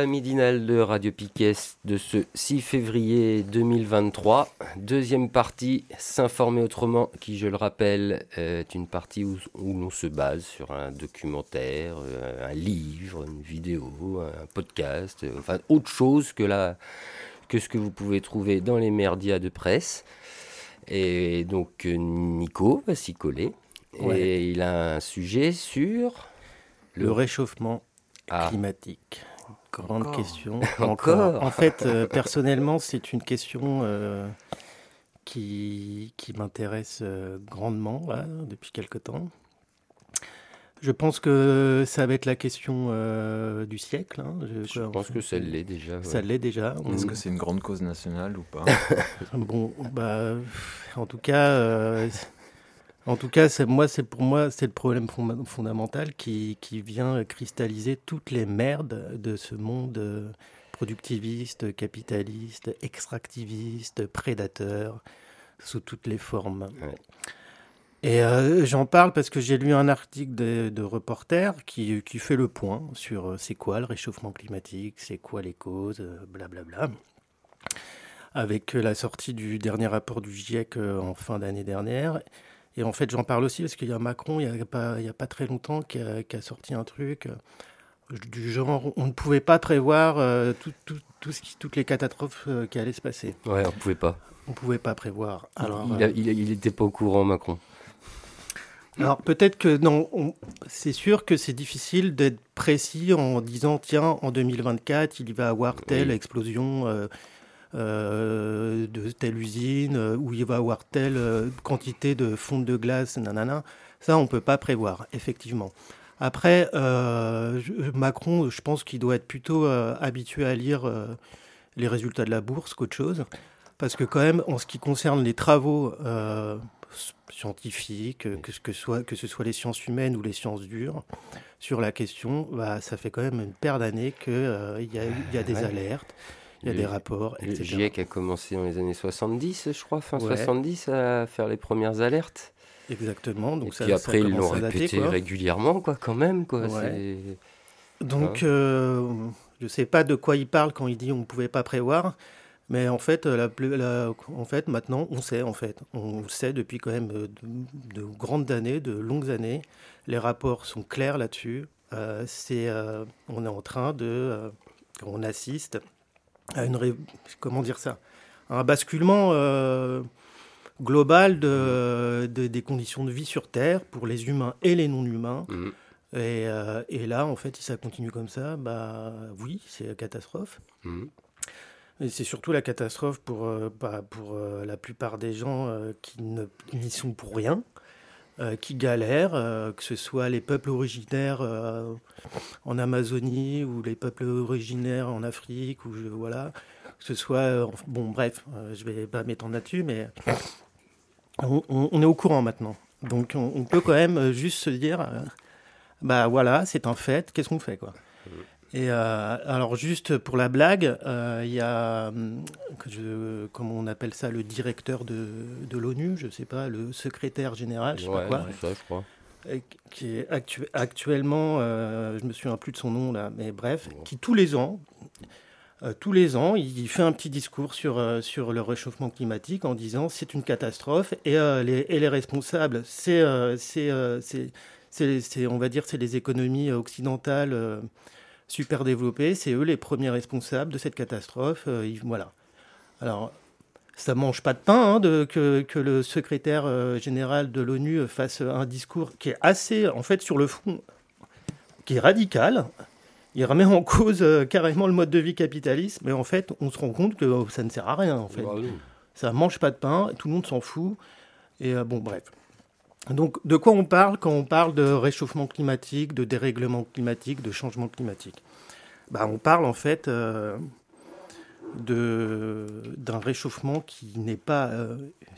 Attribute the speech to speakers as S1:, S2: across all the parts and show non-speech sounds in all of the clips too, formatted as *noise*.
S1: La midinale de Radio Piquet de ce 6 février 2023. Deuxième partie, s'informer autrement, qui je le rappelle est une partie où, l'on se base sur un documentaire, euh, un livre, une vidéo, un podcast, euh, enfin autre chose que, la, que ce que vous pouvez trouver dans les merdias de presse. Et donc Nico va s'y coller. Et il a un sujet sur...
S2: le réchauffement ah. climatique. Grande question. *laughs* Encore. En fait, euh, personnellement, c'est une question euh, qui, qui m'intéresse euh, grandement depuis quelque temps. Je pense que ça va être la question du siècle. Hein.
S1: Je, pense que ça l'est déjà.
S2: Ça l'est déjà.
S3: Est-ce que c'est une grande cause nationale ou pas? *laughs*
S2: Bon, bah, en tout cas, en tout cas, moi, c'est pour moi, c'est le problème fondamental qui, vient cristalliser toutes les merdes de ce monde euh, productiviste, capitaliste, extractiviste, prédateur, sous toutes les formes. Et euh, j'en parle parce que j'ai lu un article de, reporter qui, fait le point sur euh, c'est quoi le réchauffement climatique, c'est quoi les causes, blablabla. Avec la sortie du dernier rapport du GIEC en fin d'année dernière. Et en fait, j'en parle aussi parce qu'il y a Macron, il n'y a, pas, a pas très longtemps, qui a, sorti un truc euh, du genre on ne pouvait pas prévoir euh, tout, tout, ce qui, toutes les catastrophes euh, qui allaient se passer.
S1: Ouais, on ne pouvait pas.
S2: On ne pouvait pas prévoir.
S1: Alors, il n'était pas au courant, Macron.
S2: Alors peut-être que non, c'est sûr que c'est difficile d'être précis en disant tiens en 2024 il va y avoir telle explosion euh, de telle usine, euh, où il va avoir telle euh, quantité de fonte de glace, nanana. Ça, on ne peut pas prévoir, effectivement. Après, Macron, je pense qu'il doit être plutôt habitué à lire les résultats de la bourse qu'autre chose. Parce que quand même, en ce qui concerne les travaux scientifiques, que, que, soit, que ce soit les sciences humaines ou les sciences dures, sur la question, bah, ça fait quand même une paire d'années qu'il y a des alertes il y a des rapports,
S1: etc. Le GIEC a commencé dans les années 70, je crois, fin 70, à faire les premières alertes.
S2: Exactement. Donc
S1: Et ça, puis après, ils l'ont répété régulièrement, quoi, quand même. Quoi.
S2: Donc, euh, je ne sais pas de quoi il parle quand il dit on ne pouvait pas prévoir. Mais en fait, la, la, en fait, maintenant, on sait, en fait. On sait depuis quand même de, de grandes années, de longues années. Les rapports sont clairs là-dessus. Euh, c'est, euh, on est en train de... on assiste à une comment dire ça un basculement euh, global de, des conditions de vie sur Terre pour les humains et les non-humains. Mmh. Et, euh, et, là, en fait, si ça continue comme ça, bah oui, c'est la catastrophe. Mmh. Et c'est surtout la catastrophe pour, euh, bah, pour la plupart des gens qui n'y sont pour rien. Qui galèrent, que ce soit les peuples originaires en Amazonie ou les peuples originaires en Afrique, ou je, voilà, que ce soit. Euh, bon, bref, euh, je vais pas m'étendre là-dessus, mais on, est au courant maintenant. Donc on, peut quand même euh, juste se dire bah voilà, c'est un fait, qu'est-ce qu'on fait, quoi? Et alors juste pour la blague, il y a, je, comment on appelle ça, le directeur de, de l'ONU, je sais pas, le secrétaire général, je sais pas quoi,
S1: ça, je crois.
S2: qui est actuellement, je me souviens plus de son nom là, mais bref, qui tous les ans euh, tous les ans, il fait un petit discours sur, euh, sur le réchauffement climatique en disant c'est une catastrophe et, euh, les, et les, responsables, c'est, c'est, on va dire, c'est les économies occidentales super développées, c'est eux les premiers responsables de cette catastrophe. voilà. Alors, ça mange pas de pain hein, de, que, que, le secrétaire général de l'ONU fasse un discours qui est assez, en fait, sur le fond, qui est radical, il remet en cause euh, carrément le mode de vie capitaliste, mais en fait, on se rend compte que ça ne sert à rien. En fait, ça mange pas de pain, tout le monde s'en fout. Et euh, bon, bref. Donc, de quoi on parle quand on parle de réchauffement climatique, de dérèglement climatique, de changement climatique? Bah, On parle en fait euh, d'un réchauffement qui n'est pas euh,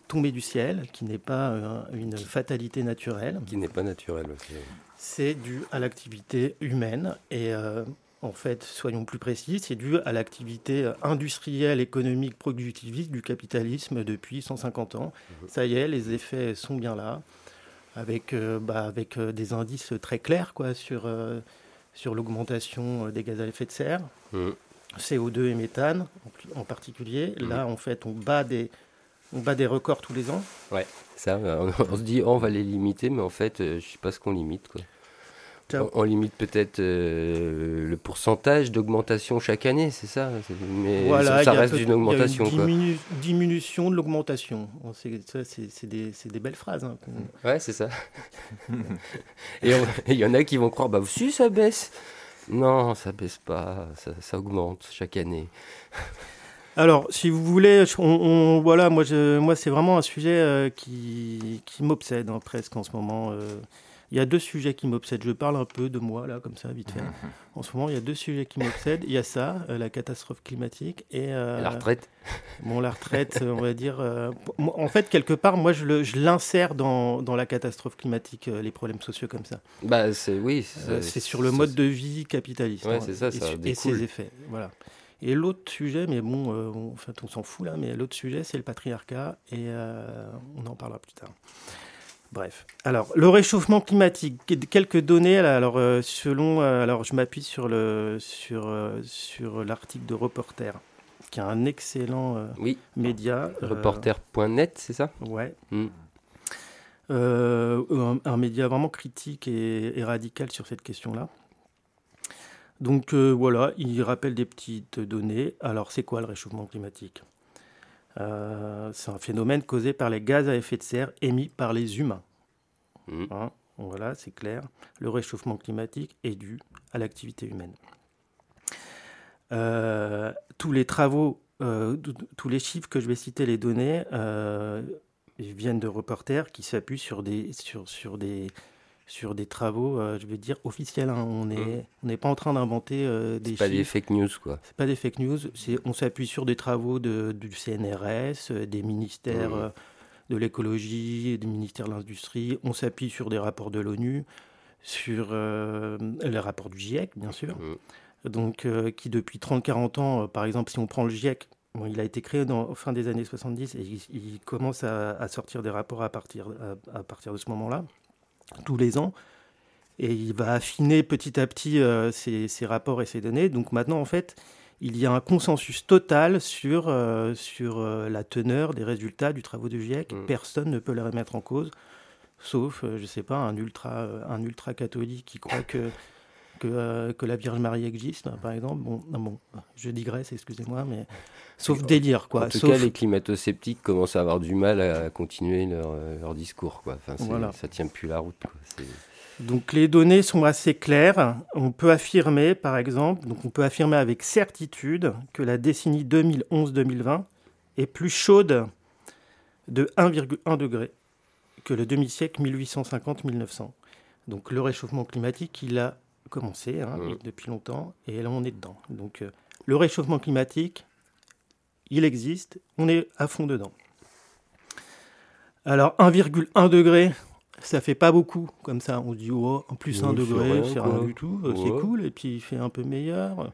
S2: tombé du ciel, qui n'est pas euh, une fatalité naturelle.
S1: Qui n'est pas naturel aussi.
S2: C'est dû à l'activité humaine et en fait, soyons plus précis, c'est dû à l'activité industrielle, économique, productiviste du capitalisme depuis 150 ans. Ça y est, les effets sont bien là, avec, euh, bah, avec euh, des indices très clairs quoi, sur, euh, sur l'augmentation des gaz à effet de serre,
S1: Mhm.
S2: CO2 et méthane en, particulier.
S1: Mhm.
S2: Là, en fait, on bat des, on bat des records tous les ans.
S1: Ça, euh, on, on se dit, oh, on va les limiter, mais en fait, je sais pas ce qu'on limite. Quoi.
S2: Ciao.
S1: On, on limite peut-être euh, le pourcentage d'augmentation chaque année, c'est ça? Mais
S2: Voilà,
S1: ça reste une
S2: il y a
S1: augmentation. quoi.
S2: diminu- diminution de l'augmentation. C'est- ça, C'est c'est des, belles phrases. hein.
S1: Ouais, c'est ça. *laughs* et il y en a qui vont croire, bah si, ça baisse. Non, ça baisse pas, ça, ça augmente chaque année.
S2: Alors, si vous voulez, je- on, on- voilà, moi, je- moi c'est vraiment un sujet euh, qui, qui m'obsède hein, presque en ce moment. euh. Il y a deux sujets qui m'obsèdent. Je parle un peu de moi, là, comme ça, vite fait. *laughs* En ce moment, il y a deux sujets qui m'obsèdent. Il y a ça, euh, la catastrophe climatique, et euh,
S1: La retraite, *laughs*
S2: bon, la retraite, on va dire. euh, en fait, quelque part, moi, je l'insère dans, dans la catastrophe climatique, les problèmes sociaux comme ça.
S1: bah c'est oui.
S2: C'est sur le mode de vie capitaliste.
S1: Ouais,
S2: hein,
S1: c'est ça,
S2: et,
S1: ça
S2: et
S1: découle.
S2: ses effets. Voilà. Et l'autre sujet, mais bon, euh, on, en fait, on s'en fout là, mais l'autre sujet, c'est le patriarcat, et euh, on en parlera plus tard. Bref. Alors, le réchauffement climatique. Quelques données. Alors, euh, selon, euh, alors, je m'appuie sur le sur euh, sur l'article de Reporter, qui est un excellent euh,
S1: Oui,
S2: média.
S1: reporter.net, c'est ça?
S2: Ouais.
S1: Hmm.
S2: Euh, un, un média vraiment critique et, et radical sur cette question-là. Donc euh, voilà, il rappelle des petites données. Alors c'est quoi le réchauffement climatique? Euh, C'est un phénomène causé par les gaz à effet de serre émis par les humains.
S1: Hmm.
S2: Hein, voilà, c'est clair. Le réchauffement climatique est dû à l'activité humaine. Euh, tous les travaux, euh, tous les chiffres que je vais citer, les données, viennent de reporters qui s'appuient sur des, sur, sur des, sur des travaux, euh, je vais dire, officiels. hein. On n'est on n'est pas en train d'inventer euh, des
S1: C'est pas des fake news, quoi.
S2: C'est pas des fake news. On s'appuie sur des travaux de, du CNRS, euh, des ministères
S1: Mhm.
S2: euh, de l'écologie, des ministères de l'industrie. On s'appuie sur des rapports de l'ONU, sur les rapports du GIEC, bien sûr.
S1: Mhm.
S2: Donc, qui depuis 30-40 ans, par exemple, si on prend le GIEC, bon, il a été créé dans, au fin des années 70 et il, il commence à, à sortir des rapports à partir, à, à partir de ce moment-là, tous les ans. Et il va affiner petit à petit euh, ses, ses rapports et ses données. Donc maintenant, en fait, il y a un consensus total sur, euh, sur euh, la teneur des résultats du travaux du GIEC.
S1: Mm.
S2: Personne ne peut les remettre en cause, sauf, je sais pas, un ultra, un ultra catholique qui croit *laughs* que, que, euh, que la Vierge Marie existe, par exemple. Bon, je digresse, excusez-moi, mais sauf délire, quoi.
S1: en tout
S2: Sauf-
S1: cas, les climato-sceptiques commencent à avoir du mal à continuer leur, euh, leur discours, quoi. Enfin,
S2: Voilà.
S1: Ça tient plus la route, quoi.
S2: Donc les données sont assez claires. On peut affirmer, par exemple, donc on peut affirmer avec certitude que la décennie 2011-2020 est plus chaude de 1,1 degré que le demi-siècle 1850-1900. Donc le réchauffement climatique, il a commencé hein,
S1: Mhm.
S2: depuis longtemps et là on est dedans. Donc euh, le réchauffement climatique, il existe, on est à fond dedans. Alors 1,1 degré, ça fait pas beaucoup comme ça. On se dit, oh, en plus
S1: Oui,
S2: 1
S1: c'est
S2: degré, c'est rien du tout, euh, c'est
S1: Ouais.
S2: cool, et puis il fait un peu meilleur.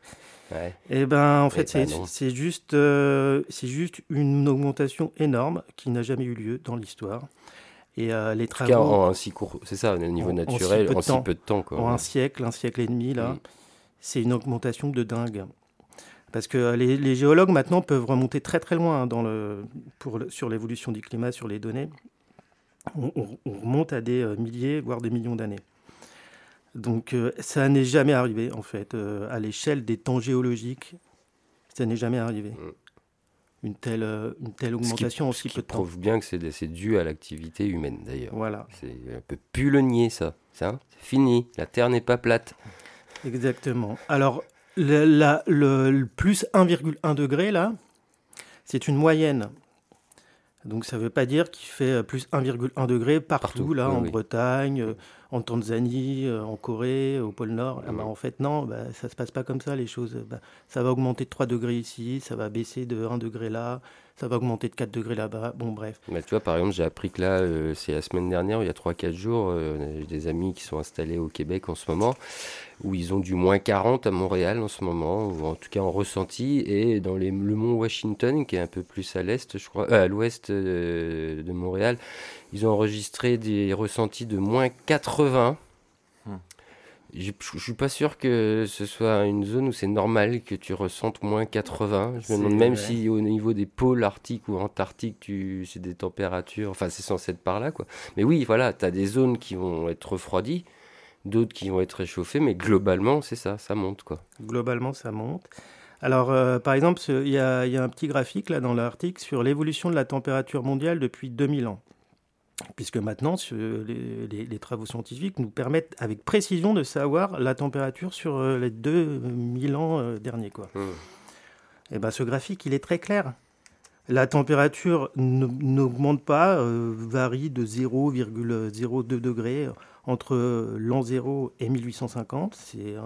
S1: Ouais.
S2: Eh ben, en
S1: Eh
S2: fait,
S1: ben
S2: c'est c'est juste, euh, c'est juste une augmentation énorme qui n'a jamais eu lieu dans l'histoire. Et euh, les
S1: En
S2: travaux
S1: en un si court, c'est ça, au niveau
S2: En- en si
S1: naturel,
S2: peu de
S1: en si
S2: temps.
S1: peu de temps, quoi.
S2: en un siècle, un siècle et demi, là,
S1: Mm.
S2: c'est une augmentation de dingue. Parce que euh, les, les géologues maintenant peuvent remonter très très loin hein, dans le, pour le- sur l'évolution du climat, sur les données. On, on- on remonte à des euh, milliers, voire des millions d'années. Donc euh, ça n'est jamais arrivé en fait euh, à l'échelle des temps géologiques. Ça n'est jamais arrivé.
S1: Mm.
S2: Une telle, euh, une telle
S1: Ce qui-
S2: augmentation en
S1: ce qui
S2: peu de temps.
S1: prouve bien que c'est dû à l'activité humaine, d'ailleurs.
S2: Voilà.
S1: C'est un peu plus le nier, ça. ça c'est fini. La Terre n'est pas plate.
S2: Exactement. Alors, le, le plus 1,1 degré, là, c'est une moyenne. Donc ça ne veut pas dire qu'il fait euh, plus 1,1 degré partout, là, en Bretagne, euh, en Tanzanie, euh, en Corée, au pôle Nord. Ah bah, en fait, non, bah, ça ne se passe pas comme ça, les choses. Bah, ça va augmenter de 3 degrés ici, ça va baisser de 1 degré là, ça va augmenter de 4 degrés là-bas. Bon, bref.
S1: tu vois, par exemple, j'ai appris que là, c'est la semaine dernière, il y a 3-4 jours, j'ai des amis qui sont installés au Québec en ce moment où ils ont du moins 40 à Montréal en ce moment, ou en tout cas en ressenti, et dans le mont Washington, qui est un peu plus à l'est, je crois, euh, à l'ouest euh, de Montréal, ils ont enregistré des ressentis de moins 80. Hmm. Je ne suis pas sûr que ce soit une zone où c'est normal que tu ressentes moins 80. Je me demande même si au niveau des pôles arctiques ou antarctiques, tu... c'est des températures, enfin c'est censé être par là. quoi. Mais oui, voilà, tu as des zones qui vont être refroidies d'autres qui vont être réchauffés, mais globalement, c'est ça, ça monte quoi.
S2: Globalement, ça monte. Alors, euh, par exemple, il y, a un petit graphique là dans l'article sur l'évolution de la température mondiale depuis 2000 ans. Puisque maintenant, les, travaux scientifiques nous permettent avec précision de savoir la température sur euh, les 2000 ans euh, derniers. Quoi. Et mmh. eh ben, ce graphique, il est très clair. La température n'augmente pas, varie de 0,02 degrés entre l'an 0 et 1850, c'est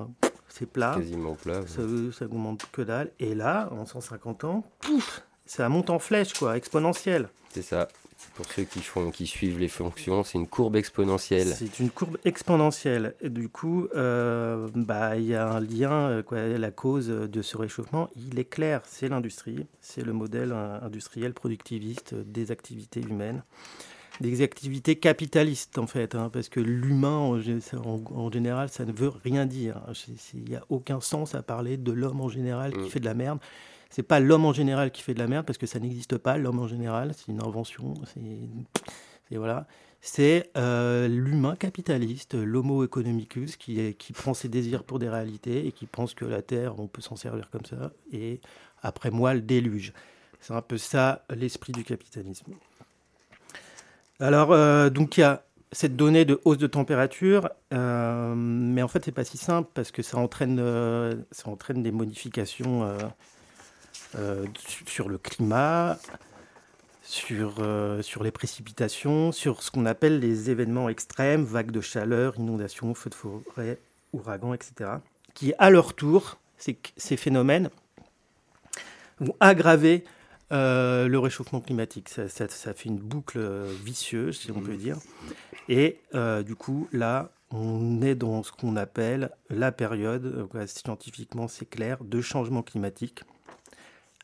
S2: c'est plat.
S1: Quasiment plat.
S2: Ça, ça augmente que dalle. Et là, en 150 ans, pouf, ça monte en flèche, quoi, exponentielle.
S1: C'est ça. Pour ceux qui, font, qui suivent les fonctions, c'est une courbe exponentielle.
S2: C'est une courbe exponentielle. Et du coup, euh, bah, il y a un lien, euh, quoi, la cause de ce réchauffement, il est clair, c'est l'industrie, c'est le modèle industriel productiviste des activités humaines des activités capitalistes, en fait, hein, parce que l'humain, en, général, ça ne veut rien dire. Il n'y a aucun sens à parler de l'homme en général qui mm. fait de la merde. C'est pas l'homme en général qui fait de la merde, parce que ça n'existe pas, l'homme en général, c'est une invention. C'est voilà. C'est euh, l'humain capitaliste, l'homo economicus, qui, qui prend ses désirs pour des réalités et qui pense que la Terre, on peut s'en servir comme ça, et après moi, le déluge. C'est un peu ça l'esprit du capitalisme. Alors, euh, donc il y a cette donnée de hausse de température, euh, mais en fait, c'est pas si simple parce que ça entraîne, ça entraîne des modifications sur le climat, sur, sur les précipitations, sur ce qu'on appelle les événements extrêmes, vagues de chaleur, inondations, feux de forêt, ouragans, etc., qui, à leur tour, ces, ces phénomènes vont aggraver euh, le réchauffement climatique, ça, fait une boucle euh, vicieuse, si on peut dire. Et euh, du coup, là, on est dans ce qu'on appelle la période, scientifiquement c'est clair, de changement climatique.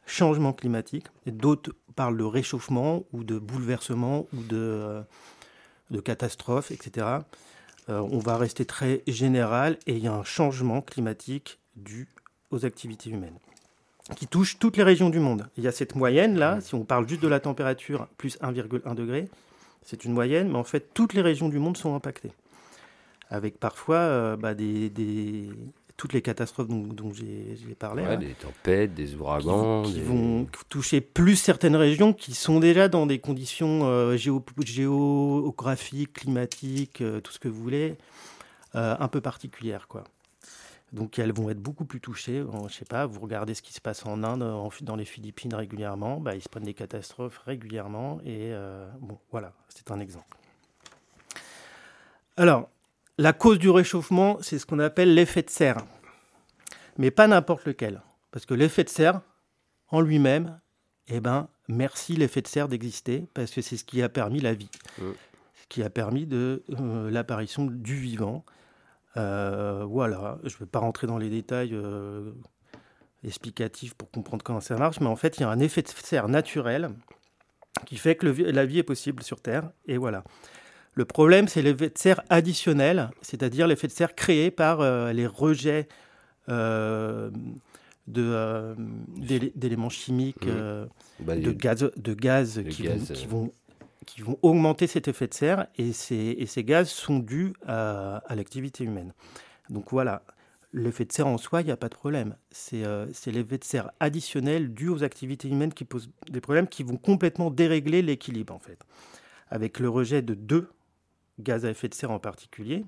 S2: Changement climatique, d'autres parlent de réchauffement ou de bouleversement ou de, de catastrophe, etc. on va rester très général et il y a un changement climatique dû aux activités humaines qui touche toutes les régions du monde. Il y a cette moyenne là, si on parle juste de la température, plus 1,1 degré, c'est une moyenne, mais en fait toutes les régions du monde sont impactées. Avec parfois euh, bah, des, toutes les catastrophes dont, j'ai parlé.
S1: Ouais, des tempêtes, des ouragans.
S2: Qui, vont toucher plus certaines régions qui sont déjà dans des conditions euh, géographiques, climatiques, euh, tout ce que vous voulez, un peu particulières. quoi. Donc elles vont être beaucoup plus touchées. Je sais pas, vous regardez ce qui se passe en Inde, dans les Philippines régulièrement, bah, ils se prennent des catastrophes régulièrement. Et euh, bon, voilà, c'est un exemple. Alors, la cause du réchauffement, c'est ce qu'on appelle l'effet de serre. Mais pas n'importe lequel. Parce que l'effet de serre, en lui-même, eh ben, merci l'effet de serre d'exister, parce que c'est ce qui a permis la vie. Mmh. Ce qui a permis de euh, l'apparition du vivant. Euh, voilà, je ne vais pas rentrer dans les détails euh, explicatifs pour comprendre comment ça marche, mais en fait, il y a un effet de serre naturel qui fait que la vie est possible sur Terre, et voilà. Le problème, c'est l'effet de serre additionnel, c'est-à-dire l'effet de serre créé par euh, les rejets d'éléments chimiques, mmh. bah, de, gaz, de gaz, qui, vont, qui vont augmenter cet effet de serre et ces, et ces gaz sont dus à, l'activité humaine. Donc voilà, l'effet de serre en soi, il n'y a pas de problème. Euh, c'est l'effet de serre additionnel dû aux activités humaines qui posent des problèmes qui vont complètement dérégler l'équilibre en fait. Avec le rejet de deux gaz à effet de serre en particulier,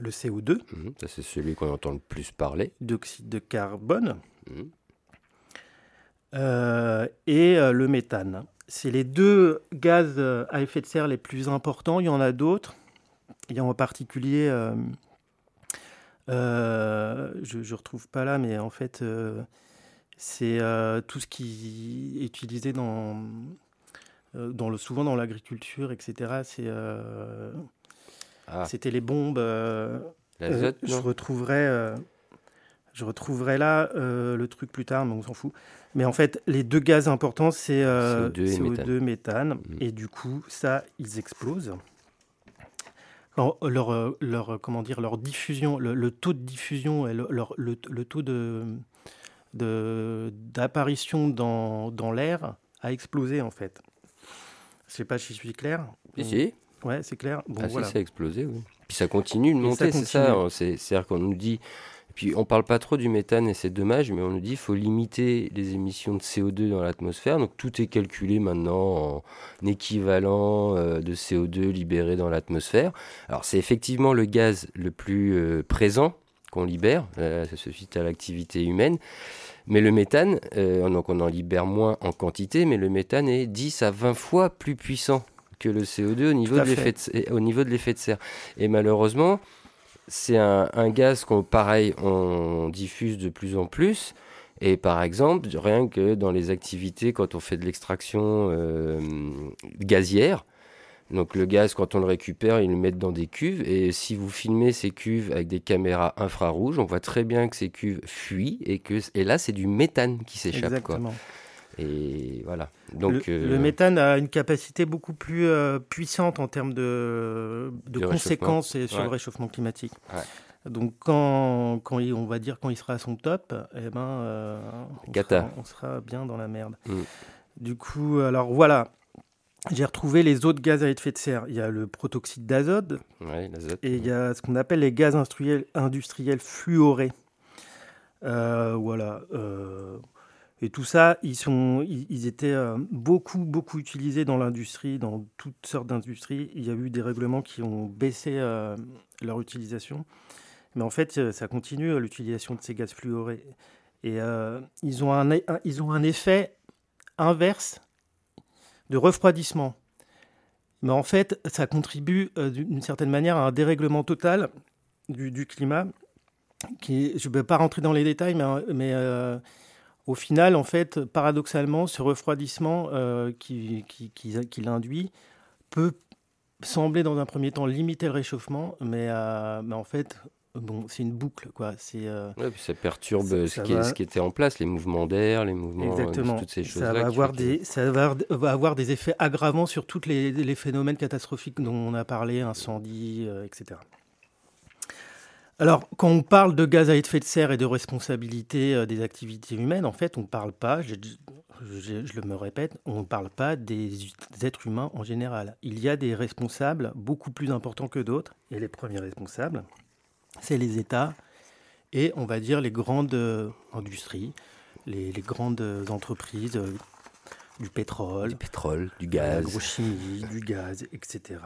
S2: le CO2.
S1: Mhm, ça, c'est celui qu'on entend le plus parler.
S2: Dioxyde de carbone. Mhm. Euh, et euh, le méthane. C'est les deux gaz à effet de serre les plus importants. Il y en a d'autres. Il y a en particulier, je ne retrouve pas là, mais en fait, c'est tout ce qui est utilisé dans, dans le, souvent dans l'agriculture, etc. C'est ah. C'était les bombes. Euh, euh, je retrouverai. Euh, je retrouverai là le truc plus tard, mais on s'en fout. Mais en fait, les deux gaz importants, c'est CO2 et méthane. Mm. Et du coup, ça, ils explosent. leur, leur, comment dire, leur diffusion, le, taux de diffusion et le, le, taux de, d'apparition dans, dans l'air a explosé en fait. Je ne sais pas si je suis clair.
S1: Si,
S2: Ouais, c'est clair.
S1: Bon, ah, voilà. ça a explosé, oui. Puis ça continue de monter, c'est ça. Hein. C'est-à-dire qu'on nous dit. Puis on parle pas trop du méthane et c'est dommage, mais on nous dit qu'il faut limiter les émissions de CO2 dans l'atmosphère. Donc tout est calculé maintenant en équivalent euh, de CO2 libéré dans l'atmosphère. Alors c'est effectivement le gaz le plus euh, présent qu'on libère, euh, ça suite à l'activité humaine. Mais le méthane, donc on en libère moins en quantité, mais le méthane est 10 à 20 fois plus puissant que le CO2 au niveau, de l'effet de, au niveau de l'effet de serre. Et malheureusement, c'est un, gaz qu'on, pareil, on diffuse de plus en plus. Et par exemple, rien que dans les activités, quand on fait de l'extraction euh, gazière, donc le gaz, quand on le récupère, ils le mettent dans des cuves. Et si vous filmez ces cuves avec des caméras infrarouges, on voit très bien que ces cuves fuient et que et là c'est du méthane qui s'échappe. Exactement. Et voilà.
S2: Donc, le, euh, méthane a une capacité beaucoup plus euh, puissante en termes de, de conséquences sur le réchauffement climatique. Donc quand, quand il, on va dire quand il sera à son top, eh ben, euh, on, sera, bien dans la merde. Mm. Du coup, alors voilà, j'ai retrouvé les autres gaz à effet de serre. Il y a le protoxyde d'azote et il y a ce qu'on appelle les gaz industriels, industriels fluorés. voilà. Et tout ça, ils, sont, ils, étaient euh, beaucoup, beaucoup utilisés dans l'industrie, dans toutes sortes d'industries. Il y a eu des règlements qui ont baissé euh, leur utilisation. Mais en fait, euh, ça continue, l'utilisation de ces gaz fluorés. Et ils, ont un, ils ont un effet inverse de refroidissement. Mais en fait, ça contribue d'une certaine manière à un dérèglement total du, climat. Je ne vais pas rentrer dans les détails, mais, mais au final, en fait, paradoxalement, ce refroidissement euh, qui, qui, qui, l'induit peut sembler dans un premier temps limiter le réchauffement, euh, mais en fait, bon, c'est une boucle, quoi. C'est.
S1: Euh, ça perturbe ce, qui ce, qui était en place, les mouvements d'air, les mouvements, Exactement. toutes ces choses-là.
S2: Ça, va avoir, des, ça va, avoir des effets aggravants sur tous les, les, phénomènes catastrophiques dont on a parlé, incendies, etc. Alors, quand on parle de gaz à effet de serre et de responsabilité euh, des activités humaines, en fait, on ne parle pas, je, le me répète, on ne parle pas des, êtres humains en général. Il y a des responsables beaucoup plus importants que d'autres, et les premiers responsables, c'est les États et, on va dire, les grandes euh, industries, les, grandes entreprises euh, du pétrole,
S1: du pétrole, du gaz,
S2: de l'agrochimie, du gaz, etc.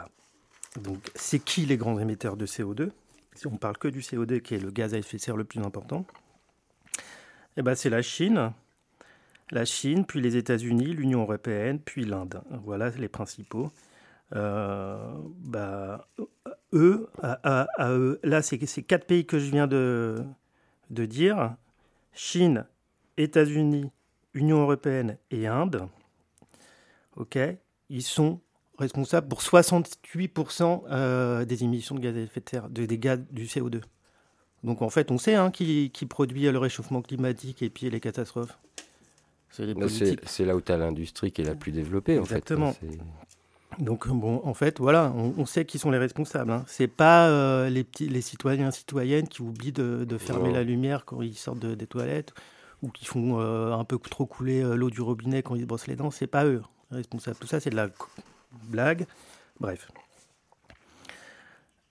S2: Donc, c'est qui les grands émetteurs de CO2 si on parle que du CO2, qui est le gaz à effet de serre le plus important, eh ben c'est la Chine, la Chine, puis les États-Unis, l'Union européenne, puis l'Inde. Voilà les principaux. Euh, bah, eux, à, eux, là, c'est ces quatre pays que je viens de, de dire Chine, États-Unis, Union européenne et Inde. Ok, ils sont responsable pour 68% euh, des émissions de gaz à effet de serre, de, des gaz du CO2. Donc en fait, on sait hein, qui, produit le réchauffement climatique et puis les catastrophes.
S1: C'est là où tu as l'industrie qui est la plus développée.
S2: Exactement. En fait. Donc bon, en fait, voilà, on, sait qui sont les responsables. Hein. C'est pas euh, les petits, les citoyens citoyennes qui oublient de, fermer la lumière quand ils sortent des toilettes ou qui font euh, un peu trop couler l'eau du robinet quand ils se brossent les dents. C'est pas eux responsables. Tout ça, c'est de la blague. Bref.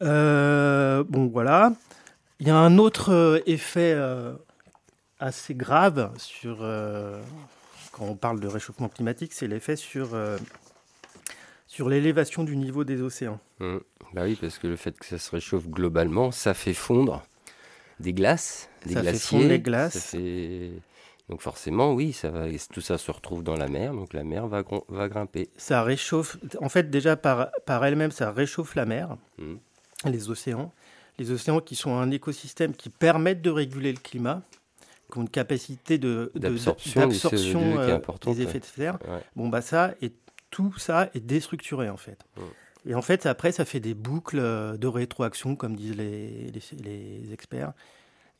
S2: Euh, bon, voilà. Il y a un autre euh, effet euh, assez grave sur, quand on parle de réchauffement climatique, c'est l'effet sur, sur l'élévation du niveau des océans.
S1: Mmh. Bah oui, parce que le fait que ça se réchauffe globalement, ça fait fondre des glaces, des
S2: Ça fait
S1: glaciers.
S2: fondre les glaces.
S1: ça fait- Donc forcément, oui, ça va, tout ça se retrouve dans la mer, donc la mer va, grimper.
S2: Ça réchauffe, en fait déjà par, par elle-même, ça réchauffe la mer,
S1: Mmh.
S2: les océans. Les océans qui sont un écosystème qui permettent de réguler le climat, qui ont une capacité de, de-
S1: D'absorption du CO2
S2: d'absorption,
S1: qui est
S2: euh, des effets de serre.
S1: Ouais.
S2: Bon, bah ça, et tout ça est déstructuré en fait.
S1: Mm.
S2: Et en fait, après, ça fait des boucles euh, de rétroaction, comme disent les, les, les experts.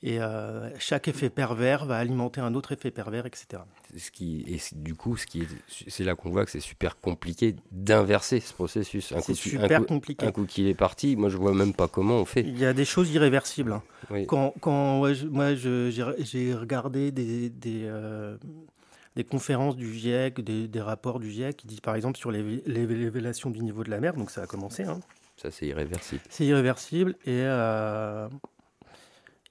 S2: Et euh, chaque effet pervers va alimenter un autre effet pervers, etc.
S1: Ce qui, et du coup, ce qui est, c'est là qu'on voit que c'est super compliqué d'inverser ce processus. Un
S2: C'est
S1: coup, qui- un
S2: super
S1: coup-
S2: compliqué.
S1: Un coup qu'il est parti, moi je vois même pas comment on fait.
S2: Il y a des choses irréversibles. hein.
S1: Oui.
S2: Quand, quand moi, j'ai regardé des, des, euh, des conférences du GIEC, des, des rapports du GIEC qui disent par exemple sur les- les- l'élévation du niveau de la mer, donc ça a commencé, hein.
S1: Ça, c'est irréversible.
S2: c'est irréversible. Et, euh,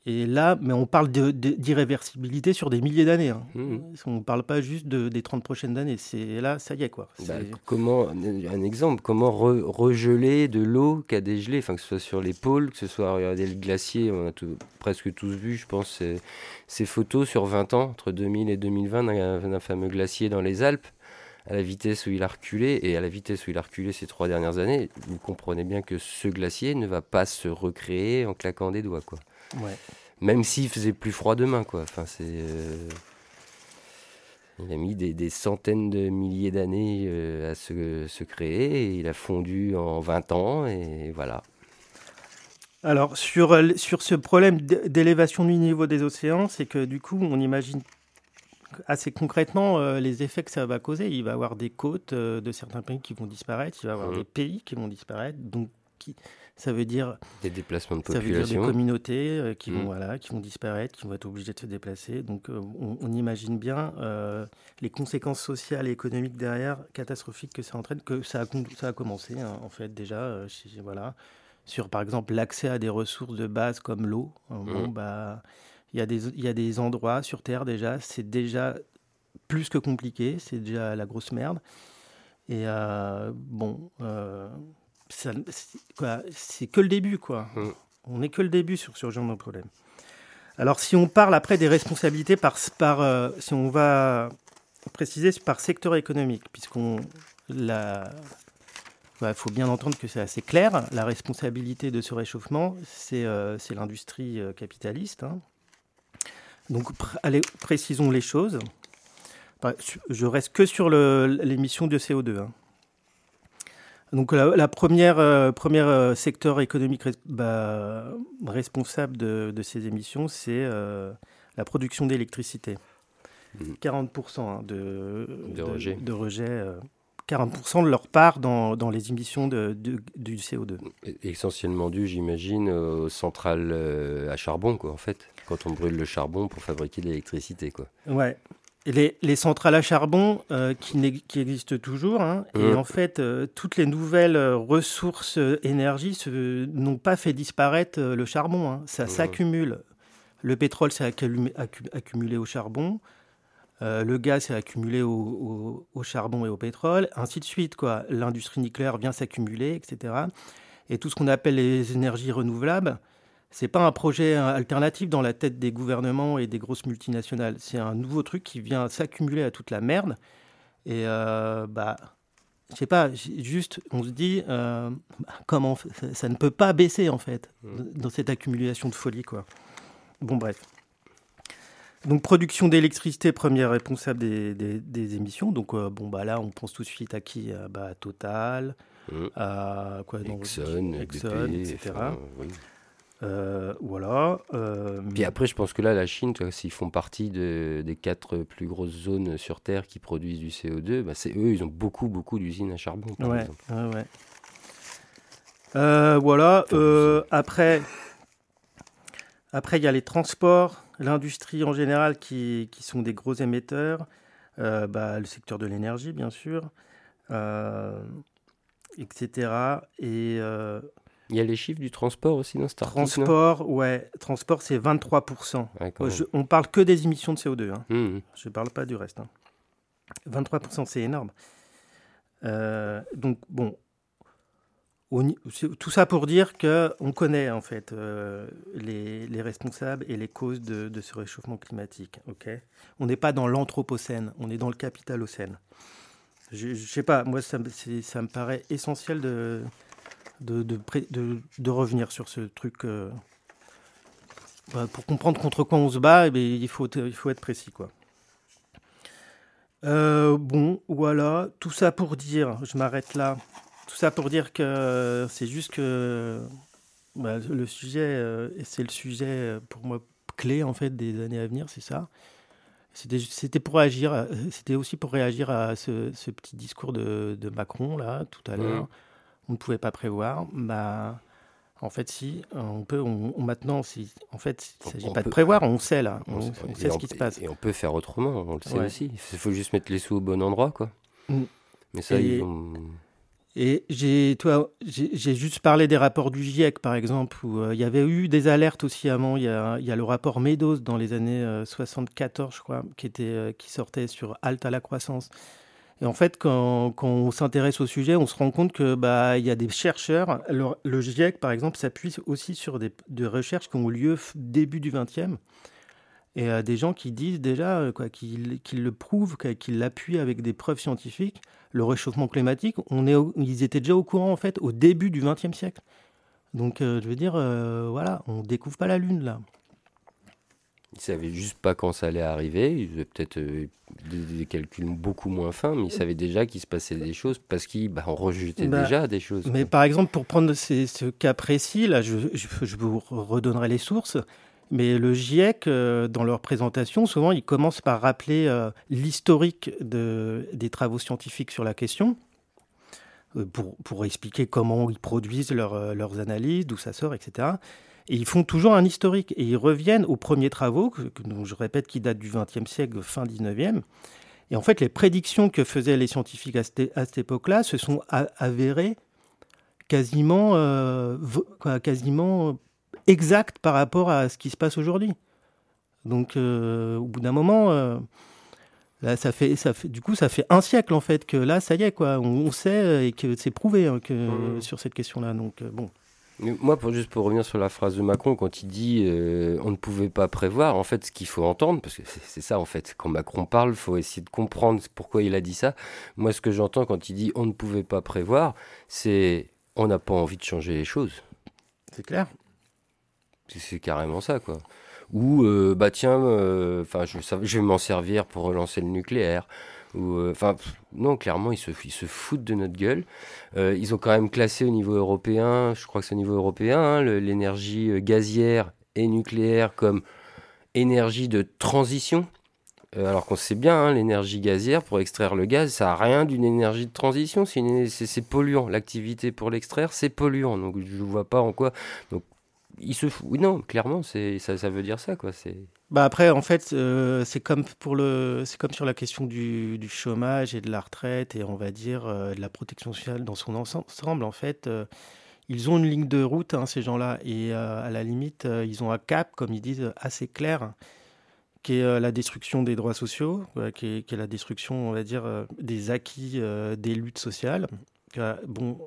S2: et là, mais on parle de- de- d'irréversibilité sur des milliers d'années. hein.
S1: Mhm.
S2: On ne parle pas juste de- des 30 prochaines années. C'est là, ça y est quoi.
S1: Bah, comment, un exemple, comment re- regeler de l'eau qui a dégelé, enfin, que ce soit sur les pôles, que ce soit, regardez le glacier, on a tout- presque tous vu, je pense, ces, ces photos sur 20 ans, entre 2000 et 2020, d'un d'un fameux glacier dans les Alpes, à la vitesse où il a reculé, et à la vitesse où il a reculé ces trois dernières années, vous comprenez bien que ce glacier ne va pas se recréer en claquant des doigts, quoi.
S2: ouais.
S1: Même s'il faisait plus froid demain, quoi. Enfin, c'est. euh, Il a mis des, des centaines de milliers d'années euh, à se, se créer, et il a fondu en 20 ans, et voilà.
S2: Alors, sur, euh, sur ce problème d'élévation du niveau des océans, c'est que du coup, on imagine assez concrètement euh, les effets que ça va causer. Il va y avoir des côtes euh, de certains pays qui vont disparaître, il va y avoir
S1: Mhm.
S2: des pays qui vont disparaître. Donc, qui- ça veut dire
S1: Des déplacements de
S2: Ça veut dire des
S1: population.
S2: communautés euh, qui, vont, voilà, qui vont disparaître, qui vont être obligées de se déplacer. Donc euh, on, on imagine bien euh, les conséquences sociales et économiques derrière, catastrophiques que ça entraîne, que ça a, con- ça a commencé hein, en fait déjà, chez- voilà, sur par exemple l'accès à des ressources de base comme l'eau. Euh, Bon,
S1: Mm.
S2: bah, il y, a des- il y a des endroits sur Terre déjà, c'est déjà plus que compliqué, c'est déjà la grosse merde. Et euh, bon, euh, c'est que le début, quoi.
S1: Mm.
S2: On n'est que le début sur ce genre de problème. Alors, si on parle après des responsabilités par, par euh, si on va préciser par secteur économique, puisqu'on la, il faut bien entendre que c'est assez clair. La responsabilité de ce réchauffement, c'est euh, l'industrie euh, capitaliste. hein. Donc, pr- allez, précisons les choses. Bah, Je reste que sur l'émission de CO2. hein. Donc la, la première, euh, première euh, secteur économique bah, responsable de, de ces émissions, c'est euh, la production d'électricité.
S1: Mhm.
S2: 40% hein, de,
S1: De rejet.
S2: de rejet, euh, 40% de leur part dans, dans les émissions de, du CO2.
S1: Essentiellement dû, j'imagine, aux centrales à charbon, quoi, en fait. Quand on brûle le charbon pour fabriquer de l'électricité, quoi.
S2: Ouais. Et les, les centrales à charbon euh, qui, existent toujours, hein, et
S1: Mhm.
S2: en fait, euh, toutes les nouvelles euh, ressources euh, énergie n'ont pas fait disparaître euh, le charbon. hein. Ça s'accumule. Le pétrole s'est accumulé, accu- accumulé au charbon. euh, le gaz s'est accumulé au, au- au charbon et au pétrole, ainsi de suite. quoi. L'industrie nucléaire vient s'accumuler, etc. Et tout ce qu'on appelle les énergies renouvelables, c'est pas un projet euh, alternatif dans la tête des gouvernements et des grosses multinationales. C'est un nouveau truc qui vient s'accumuler à toute la merde. Et euh, bah, je sais pas, juste, on se dit, euh, bah, comment ça, ça ne peut pas baisser en fait
S1: Mm.
S2: dans cette accumulation de folie, quoi. Bon, bref. Donc, production d'électricité, première responsable des, des- des émissions. Donc, euh, bon, bah là, on pense tout de suite à qui? Bah, à Total, à quoi dans-
S1: Exxon,
S2: Exxon,
S1: BP,
S2: etc.
S1: enfin, oui.
S2: Euh, voilà. euh,
S1: Puis après, je pense que là, la Chine, s'ils font partie de- des quatre plus grosses zones sur Terre qui produisent du CO2, bah, c'est eux, ils ont beaucoup, beaucoup d'usines à charbon, par
S2: Ouais,
S1: exemple.
S2: ouais, ouais. Euh, voilà. après, après, il y a les transports, l'industrie en général qui, qui sont des gros émetteurs. Bah, le secteur de l'énergie, bien sûr, etc. Et
S1: Il y a les chiffres du transport aussi dans cet
S2: transport, ouais, transport, c'est 23%.
S1: Ouais,
S2: Je- on parle que des émissions de CO2. hein.
S1: même. Mhm.
S2: Je ne parle pas du reste. hein. 23%, c'est énorme. donc, bon, tout ça pour dire qu'on connaît en fait les, responsables et les causes de, ce réchauffement climatique. Ok, on n'est pas dans l'anthropocène, on est dans le capitalocène. Je, ne sais pas, moi ça, ça, me paraît essentiel de, de, de, revenir sur ce truc. Euh, bah, pour comprendre contre quoi on se bat, eh il, faut, il faut être précis. quoi. Euh, bon, voilà, tout ça pour dire, je m'arrête là, tout ça pour dire que c'est juste que bah, le sujet, euh, c'est le sujet pour moi clé en fait des années à venir, c'est ça. C'était pour réagir, c'était aussi pour réagir à ce, petit discours de, Macron là tout à l'heure. Mmh on ne pouvait pas prévoir. Bah, en fait, si, on peut, on, maintenant, si, en fait, il ne s'agit pas de prévoir, on sait là, on, sait ce qui se passe.
S1: Et on peut faire autrement, on le sait aussi. Il faut juste mettre les sous au bon endroit, quoi. Mm. Mais ça,
S2: et, Et j'ai, toi, j'ai juste parlé des rapports du GIEC, par exemple, où euh, il y avait eu des alertes aussi avant. Il y a, y a le rapport Meadows dans les années 74, euh, je crois, qui, était, euh, qui sortait sur Halte à la croissance et en fait, quand, on s'intéresse au sujet, on se rend compte que bah il y a des chercheurs. Le, GIEC, par exemple, s'appuie aussi sur des, recherches qui ont eu lieu début du XXe. Et euh, des gens qui disent déjà, euh, quoi, le prouvent, qui l'appuient avec des preuves scientifiques, le réchauffement climatique, on est, ils étaient déjà au courant en fait au début du XXe siècle. Donc, euh, je veux dire, voilà, on découvre pas la Lune là.
S1: Ils savaient juste pas quand ça allait arriver. Ils avaient peut-être euh, des, calculs beaucoup moins fins, mais ils savaient déjà qu'il se passait des choses parce qu'ils bah, rejetait bah, déjà des choses.
S2: Mais par exemple, pour prendre ce cas précis, là, je, vous redonnerai les sources. Mais le GIEC, euh, dans leur présentation, souvent, ils commencent par rappeler euh, l'historique de, des travaux scientifiques sur la question, pour, pour, expliquer comment ils produisent leurs analyses, d'où ça sort, etc. Et ils font toujours un historique. Et ils reviennent aux premiers travaux, que, je répète, qui datent du XXe siècle, fin XIXe. Et en fait, les prédictions que faisaient les scientifiques à cette, époque-là se sont avérées quasiment, euh, quasiment exactes par rapport à ce qui se passe aujourd'hui. Donc, euh, au bout d'un moment, euh, là, ça fait, ça fait, du coup, ça fait un siècle en fait que là, ça y est, quoi. On, sait et que c'est prouvé hein, que, mmh. sur cette question-là. Donc, bon.
S1: Moi, pour, juste pour revenir sur la phrase de Macron, quand il dit euh, on ne pouvait pas prévoir, en fait, ce qu'il faut entendre, parce que c'est ça, en fait, quand Macron parle, il faut essayer de comprendre pourquoi il a dit ça. Moi, ce que j'entends quand il dit on ne pouvait pas prévoir, c'est on n'a pas envie de changer les choses.
S2: C'est clair.
S1: C'est carrément ça, quoi. Ou, euh, bah tiens, euh, je vais m'en servir pour relancer le nucléaire. Euh, enfin, non, clairement, ils se, foutent de notre gueule. Euh, ils ont quand même classé au niveau européen, je crois que c'est au niveau européen, hein, l'énergie euh, gazière et nucléaire comme énergie de transition. alors qu'on sait bien, hein, l'énergie gazière, pour extraire le gaz, ça n'a rien d'une énergie de transition, c'est polluant. L'activité pour l'extraire, c'est polluant. Donc je ne vois pas en quoi. Donc il se fout. Non, clairement, ça, ça veut dire ça, quoi. C'est.
S2: Bah après, en fait, euh, c'est comme pour le, c'est comme sur la question du, chômage et de la retraite et on va dire euh, de la protection sociale dans son ensemble. En fait, euh, ils ont une ligne de route, hein, ces gens-là, et à la limite, ils ont un cap, comme ils disent, assez clair, qui est la destruction des droits sociaux, qui est, la destruction, on va dire, des acquis des luttes sociales. bon,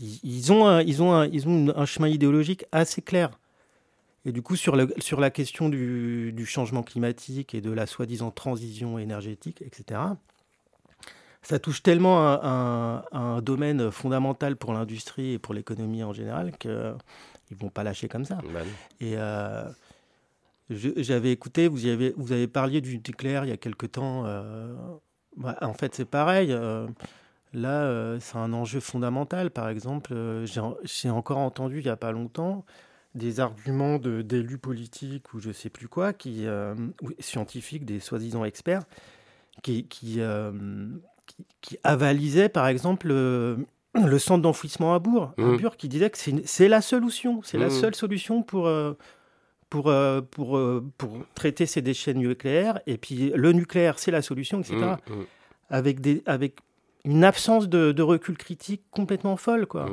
S2: ils ont, ils ont, ils ont un chemin idéologique assez clair. Et du coup, sur, le, sur la question du, du, changement climatique et de la soi-disant transition énergétique, etc., ça touche tellement un, un, domaine fondamental pour l'industrie et pour l'économie en général qu'ils ne vont pas lâcher comme ça. Bah et euh, j'avais écouté, vous, y avez, vous avez parlé du nucléaire il y a quelque temps. Euh, bah, en fait, c'est pareil. Euh, Là, c'est un enjeu fondamental. Par exemple, j'ai encore entendu il n'y a pas longtemps des arguments d'élus politiques ou je sais plus quoi, qui, euh, scientifiques, des soi-disant experts, qui, qui, qui, avalisaient par exemple le centre d'enfouissement à Bourg, mmh. qui disait que c'est la solution, c'est la mmh. seule solution pour, pour, pour, pour traiter ces déchets nucléaires. Et puis le nucléaire, c'est la solution, etc. Mmh, avec, des, avec une absence de, recul critique complètement folle, quoi.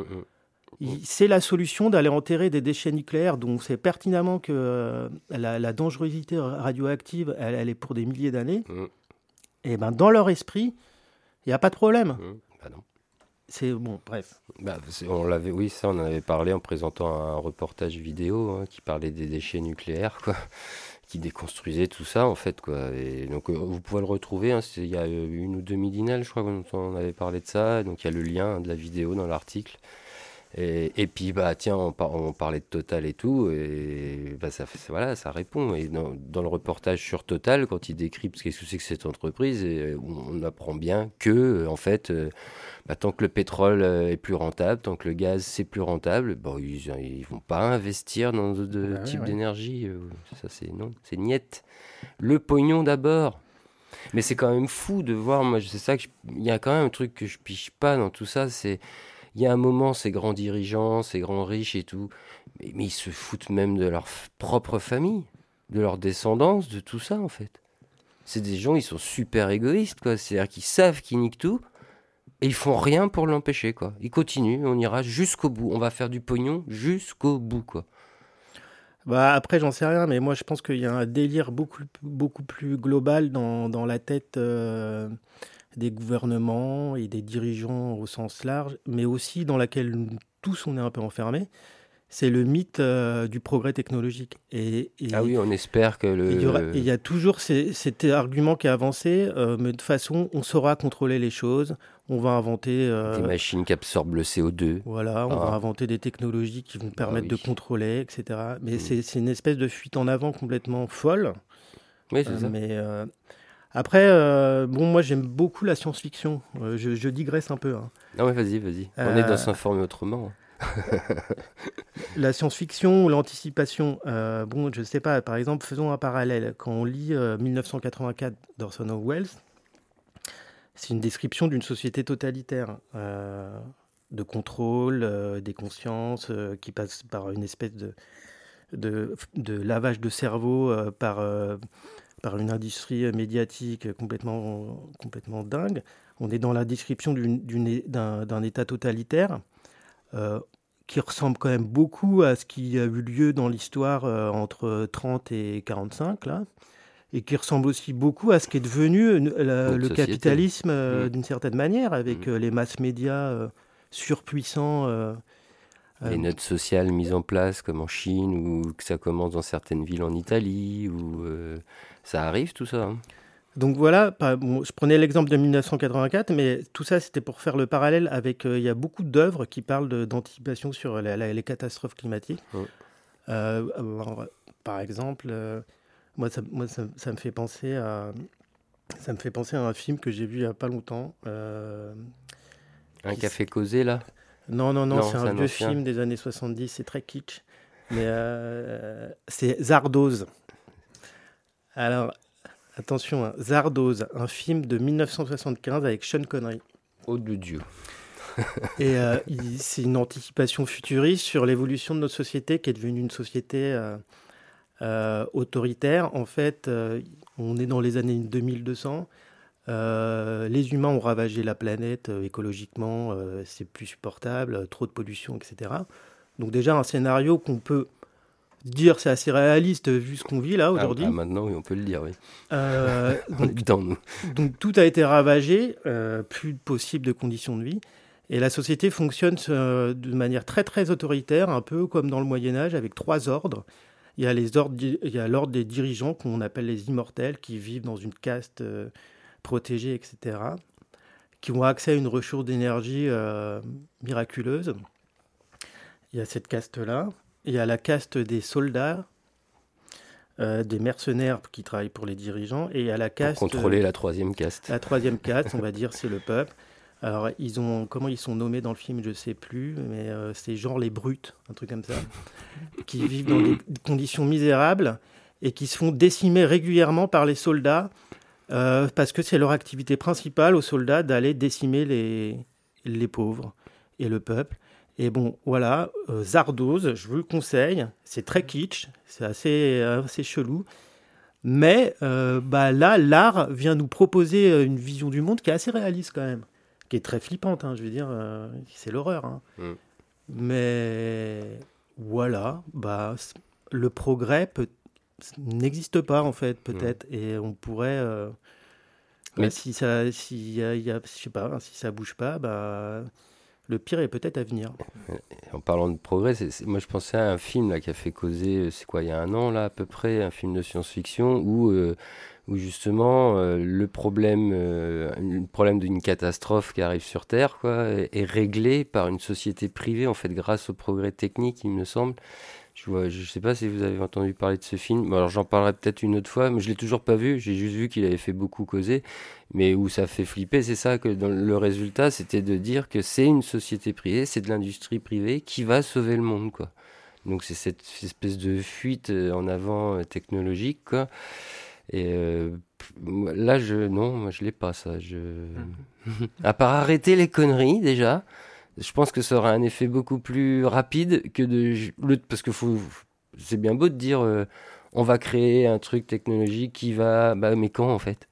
S2: Mm, mm. C'est la solution d'aller enterrer des déchets nucléaires dont c'est pertinemment que euh, la, dangerosité radioactive, elle, est pour des milliers d'années. Mm. Et ben dans leur esprit, il n'y a pas de problème.
S1: Bah non.
S2: C'est bon, bref.
S1: Bah, on l'avait, oui, ça, on en avait parlé en présentant un reportage vidéo hein, qui parlait des déchets nucléaires, quoi, *laughs* qui déconstruisait tout ça, en fait, quoi. Et donc, euh, vous pouvez le retrouver. Hein, il y a une ou deux midinales, je crois, qu'on on avait parlé de ça. Donc, il y a le lien de la vidéo dans l'article. Et, puis, bah, tiens, on, on, parlait de Total et tout, et bah, ça, voilà, ça répond. Et dans, le reportage sur Total, quand il décrypte ce que c'est que cette entreprise, et on apprend bien que, en fait, euh, bah, tant que le pétrole euh, est plus rentable, tant que le gaz c'est plus rentable, bon, ils ne vont pas investir dans d'autres bah types d'énergie. Euh, ça, c'est non, c'est niette. Le pognon d'abord. Mais c'est quand même fou de voir, moi, c'est ça il y a quand même un truc que je piche pas dans tout ça, c'est il y a un moment, ces grands dirigeants, ces grands riches et tout, mais, ils se foutent même de leur propre famille, de leur descendance, de tout ça en fait. C'est des gens, ils sont super égoïstes, quoi. C'est-à-dire qu'ils savent qu'ils niquent tout, et ils font rien pour l'empêcher, quoi. Ils continuent, on ira jusqu'au bout. On va faire du pognon jusqu'au bout, quoi.
S2: Bah après, j'en sais rien, mais moi je pense qu'il y a un délire beaucoup, beaucoup plus global dans, dans la tête euh, des gouvernements et des dirigeants au sens large, mais aussi dans laquelle tous on est un peu enfermés c'est le mythe euh, du progrès technologique.
S1: Et, ah oui, on espère que le...
S2: Il y, a toujours cet argument qui est avancé, euh, mais de toute façon, on saura contrôler les choses, on va inventer...
S1: Euh, des machines qui absorbent le CO2.
S2: Voilà, on va ah. inventer des technologies qui vont ah permettre de contrôler, etc. Mais mm. c'est une espèce de fuite en avant complètement folle.
S1: Oui, c'est ça.
S2: Mais... Après, bon, moi j'aime beaucoup la science-fiction. Je, digresse un peu. Hein.
S1: Non, mais vas-y, vas-y. On est dans s'informer autrement *laughs*
S2: la science-fiction ou l'anticipation, euh, bon, je ne sais pas, par exemple, faisons un parallèle. Quand on lit 1984 euh, d'Orson Welles, c'est une description d'une société totalitaire, euh, de contrôle des consciences, qui passe par une espèce de, de, lavage de cerveau par, par une industrie médiatique complètement, complètement dingue. On est dans la description d'un État totalitaire euh, qui ressemble quand même beaucoup à ce qui a eu lieu dans l'histoire euh, entre 30 et 45, là, et qui ressemble aussi beaucoup à ce qui est devenu euh, le capitalisme mm. d'une certaine manière, avec mm. les masses médias surpuissants.
S1: Les notes sociales mises en place, comme en Chine, ou que ça commence dans certaines villes en Italie, ou ça arrive tout ça. Hein.
S2: Donc voilà, je prenais l'exemple de 1984, mais tout ça c'était pour faire le parallèle avec, euh, il y a beaucoup d'œuvres qui parlent d'anticipation sur les catastrophes climatiques. Euh, par exemple, euh, moi, ça, moi ça, me fait penser à, ça me fait penser à un film que j'ai vu il n'y a pas longtemps.
S1: un café causé là?
S2: Non, non, non, c'est un vieux film des années 70, c'est très kitsch. Mais c'est Zardoz. Alors, Attention, hein, Zardoz, un film de 1975 avec Sean Connery.
S1: Oh de Dieu.
S2: Et euh, *laughs* c'est une anticipation futuriste sur l'évolution de notre société qui est devenue une société euh, euh, autoritaire. En fait, on est dans les années 2200. Les humains ont ravagé la planète écologiquement, c'est plus supportable, trop de pollution, etc. Donc déjà un scénario qu'on peut dire c'est assez réaliste vu ce qu'on vit là ah, aujourd'hui.
S1: Ah, maintenant, oui, on peut le dire, oui.
S2: Euh, *laughs* donc, donc, tout a été ravagé, euh, plus possible de conditions de vie. Et la société fonctionne euh, de manière très très autoritaire, un peu comme dans le Moyen Âge, avec trois ordres. Il y a les ordres, il y a l'ordre des dirigeants qu'on appelle les immortels, qui vivent dans une caste protégée, etc., qui ont accès à une ressource d'énergie miraculeuse. Il y a cette caste-là. Il y a la caste des soldats, euh, des mercenaires qui travaillent pour les dirigeants, et il y a la caste.
S1: Pour contrôler la troisième caste.
S2: La troisième caste, on va dire, c'est le peuple. Alors, ils ont, comment ils sont nommés dans le film, je ne sais plus, mais euh, c'est genre les brutes, un truc comme ça, qui vivent dans des conditions misérables et qui se font décimer régulièrement par les soldats euh, parce que c'est leur activité principale aux soldats d'aller décimer les, les pauvres et le peuple. Et bon, voilà, euh, Zardoz, je vous le conseille. C'est très kitsch, c'est assez, assez chelou. Mais euh, bah là, l'art vient nous proposer euh, une vision du monde qui est assez réaliste quand même, qui est très flippante. Hein, je veux dire, c'est l'horreur. Hein. Mm. Mais voilà, bah le progrès n'existe pas en fait, peut-être, mm. et on pourrait Mais si ça, si, y a, je sais pas, si ça bouge pas, bah, le pire est peut-être à venir.
S1: En parlant de progrès, moi je pensais à un film là, qui a fait causer, euh, c'est quoi, il y a un an là à peu près, un film de science-fiction où, euh, où justement euh, le problème, le problème d'une catastrophe qui arrive sur Terre quoi, est, réglé par une société privée en fait grâce au progrès technique, il me semble. Je ne je sais pas si vous avez entendu parler de ce film. alors j'en parlerai peut-être une autre fois, mais je l'ai toujours pas vu. J'ai juste vu qu'il avait fait beaucoup causer, mais où ça fait flipper, c'est ça que dans le résultat, c'était de dire que c'est une société privée, c'est de l'industrie privée qui va sauver le monde, quoi. Donc c'est cette espèce de fuite euh, en avant euh, technologique, quoi. Et euh, là, je non, moi je l'ai pas ça. Je... *laughs* À part arrêter les conneries déjà je pense que ça aura un effet beaucoup plus rapide que de parce que faut c'est bien beau de dire euh, on va créer un truc technologique qui va bah mais quand en fait?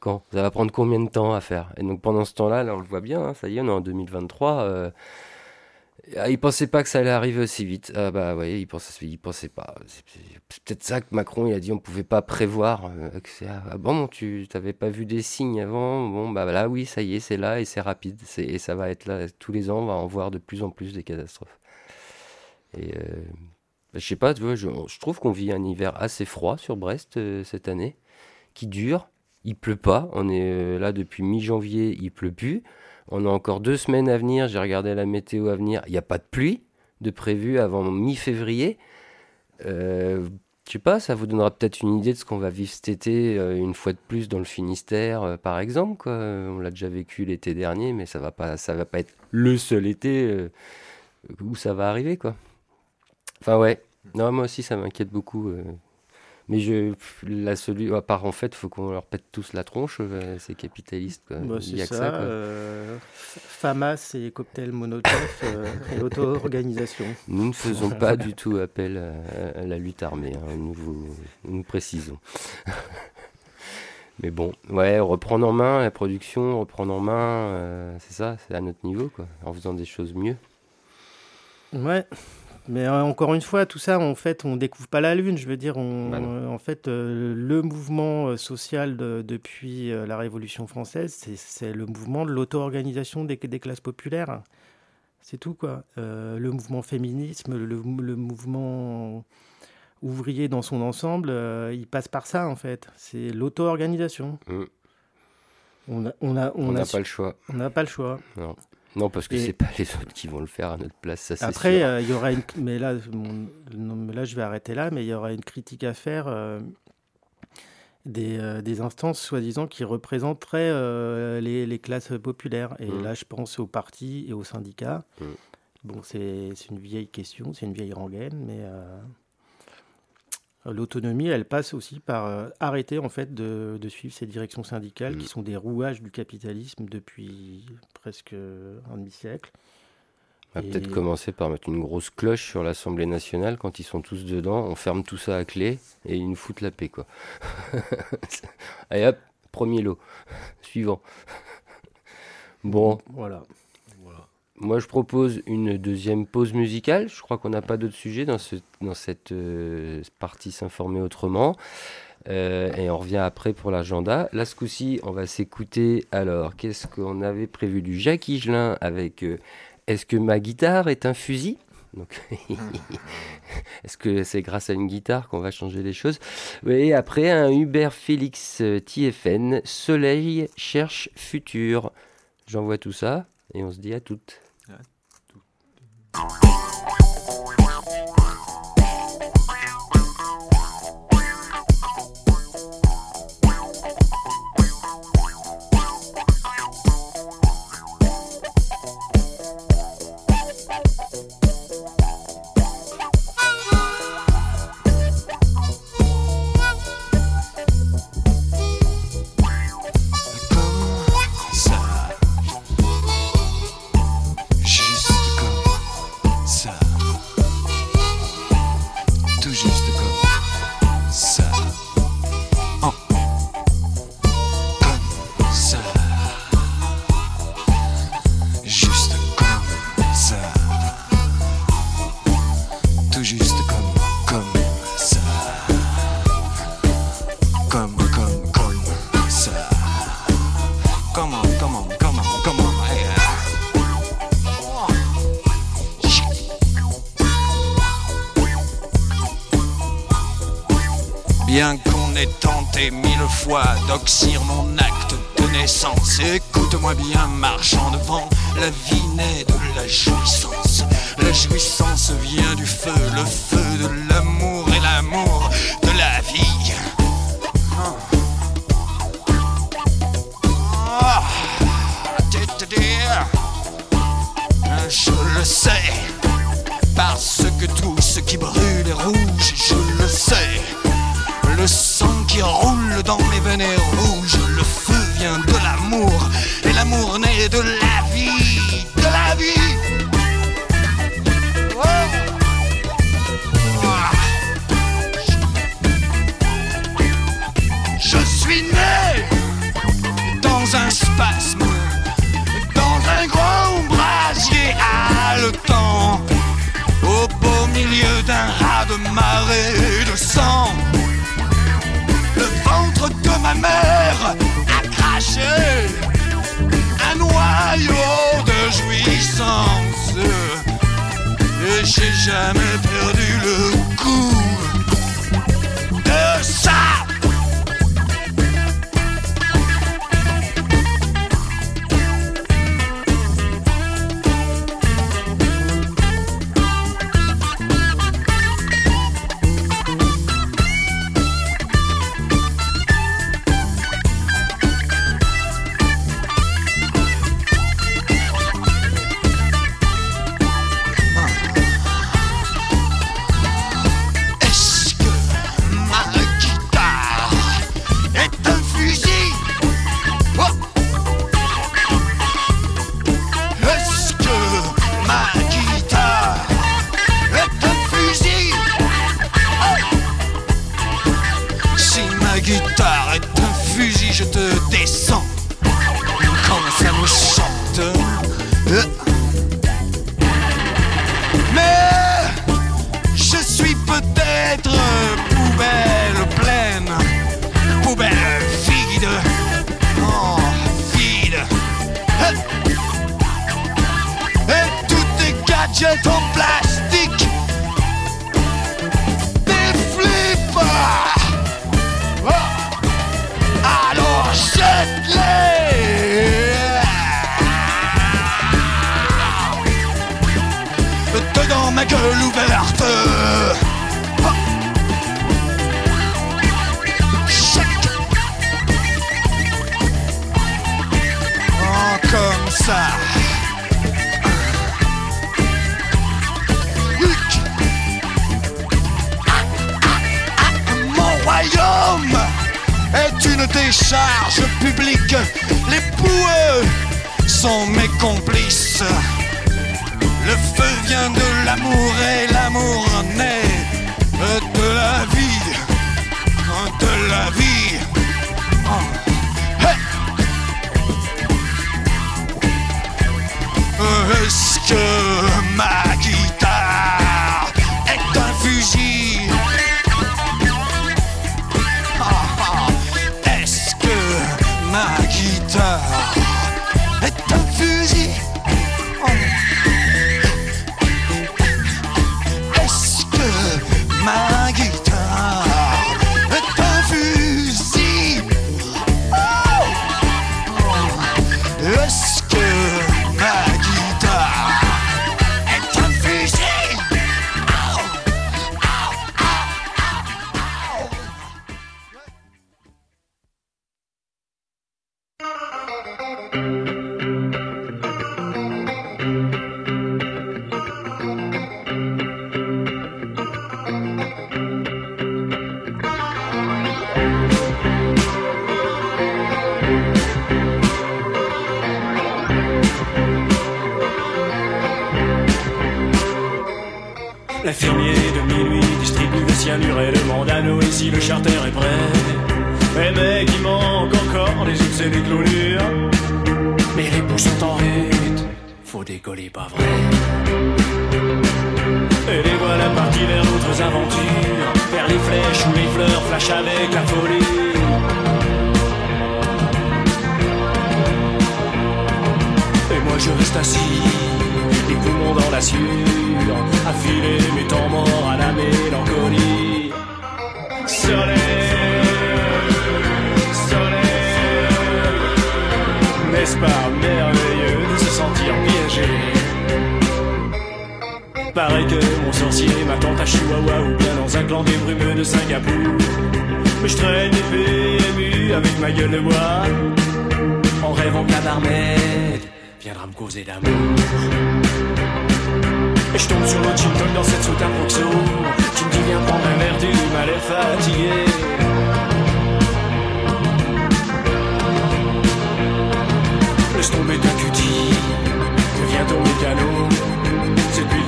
S1: Quand? Ça va prendre combien de temps à faire? Et donc pendant ce temps-là là on le voit bien hein, ça y est on est en 2023 ah, il pensait pas que ça allait arriver aussi vite. Ah bah ouais, il pensait, pensait pas. C'est peut-être ça que Macron il a dit on pouvait pas prévoir. Euh, ah bon, tu t'avais pas vu des signes avant. Bon bah là oui, ça y est, c'est là et c'est rapide. Et ça va être là tous les ans. On va en voir de plus en plus des catastrophes. Et euh, je sais pas, tu vois, je, trouve qu'on vit un hiver assez froid sur Brest euh, cette année, qui dure. Il pleut pas. On est là depuis mi-janvier, il pleut plus. On a encore deux semaines à venir. J'ai regardé la météo à venir. Il n'y a pas de pluie de prévu avant mi-février. Euh, je sais pas, ça vous donnera peut-être une idée de ce qu'on va vivre cet été, euh, une fois de plus dans le Finistère, euh, par exemple. On l'a déjà vécu l'été dernier, mais ça va pas, va pas être le seul été euh, où ça va arriver. Enfin ouais. Moi aussi, ça m'inquiète beaucoup mais je, la celui, à part en fait, faut qu'on leur pète tous la tronche, euh, ces capitalistes. Quoi.
S2: Bah, Il y a ça, que ça. Euh, FAMAS et cocktail Molotov euh, et auto-organisation.
S1: Nous ne faisons *laughs* pas du tout appel à, la lutte armée, hein, nous, nous précisons. Mais bon, ouais, reprendre en main la production, reprendre en main, c'est ça, c'est à notre niveau, quoi, en faisant des choses mieux.
S2: Ouais, mais euh, encore une fois, tout ça, en fait, on découvre pas la lune. Je veux dire, on, euh, en fait, euh, le mouvement social depuis la Révolution française, c'est le mouvement de l'auto-organisation des, des, classes populaires. C'est tout, quoi. le mouvement féminisme, le, mouvement ouvrier dans son ensemble, il passe par ça, en fait. C'est l'auto-organisation.
S1: Mmh. On n'a on a, on, pas le choix.
S2: On n'a pas le choix.
S1: Non. Non, parce que c'est pas les autres qui vont le faire à notre place, ça
S2: Après, euh, il y aura une. Mais là, là, je vais arrêter là, mais il y aura une critique à faire euh, des, euh, des, instances soi-disant qui représenteraient les, les, classes populaires. Et mmh. là, je pense aux partis et aux syndicats. Mmh. Bon, c'est une vieille question, c'est une vieille rengaine, mais L'autonomie, elle passe aussi par euh, arrêter en fait de, suivre ces directions syndicales qui mm. sont des rouages du capitalisme depuis presque un demi-siècle.
S1: On va peut-être commencer par mettre une grosse cloche sur l'Assemblée nationale quand ils sont tous dedans. On ferme tout ça à clé et ils nous foutent la paix, quoi. *laughs* Allez hop, premier lot. *laughs* Suivant. Bon.
S2: Voilà.
S1: Moi, je propose une deuxième pause musicale. Je crois qu'on n'a pas d'autres sujets dans, ce, dans cette euh, partie s'informer autrement. Euh, et on revient après pour l'agenda. Là, ce coup-ci, on va s'écouter. Alors, qu'est-ce qu'on avait prévu du Jacques Higelin avec euh, Est-ce que ma guitare est un fusil? Donc, *laughs* est-ce que c'est grâce à une guitare qu'on va changer les choses? Et après, un Hubert Félix TFN, Soleil cherche futur. J'envoie tout ça et on se dit à toutes.
S4: Oh.
S5: marche avec la folie. Et moi je reste assis, les poumons dans la sueur, affiler mes temps morts à la mélancolie. Soleil, soleil, n'est-ce pas merveilleux de se sentir piégé? Pareil sorcier m'attend à Chihuahua ou bien dans un clan des brumeux de Singapour. Mais je traîne épée ému avec ma gueule de bois. En rêvant qu'un barmaid viendra me causer d'amour. Et je tombe sur le gin dans cette soute à proxo. Tu me dis viens prendre un verre, tu m'as l'air fatigué. laisse tomber ta cutie, deviens ton mécano.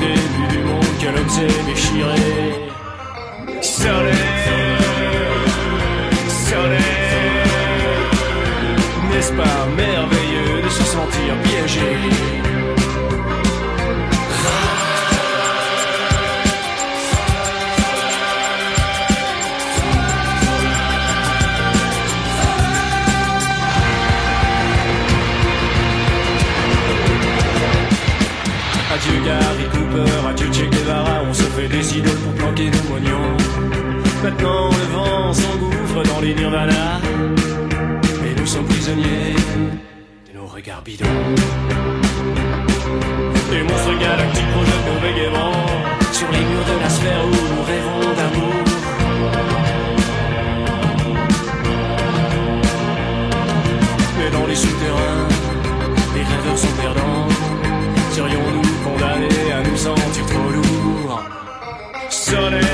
S5: Début du monde que l'homme s'est déchiré. Soleil, soleil, n'est-ce pas merveilleux de se sentir piégé? Che Guevara, on se fait des idoles pour planquer nos moignons. Maintenant le vent s'engouffre dans les nirvana, et nous sommes prisonniers de nos regards bidons. Les monstres galactiques projettent nos bégaiements sur les murs de la sphère où nous rêvons d'amour. Mais dans les souterrains, les rêveurs sont perdants. Serions-nous condamnés à nous sentir trop lourds. Soleil,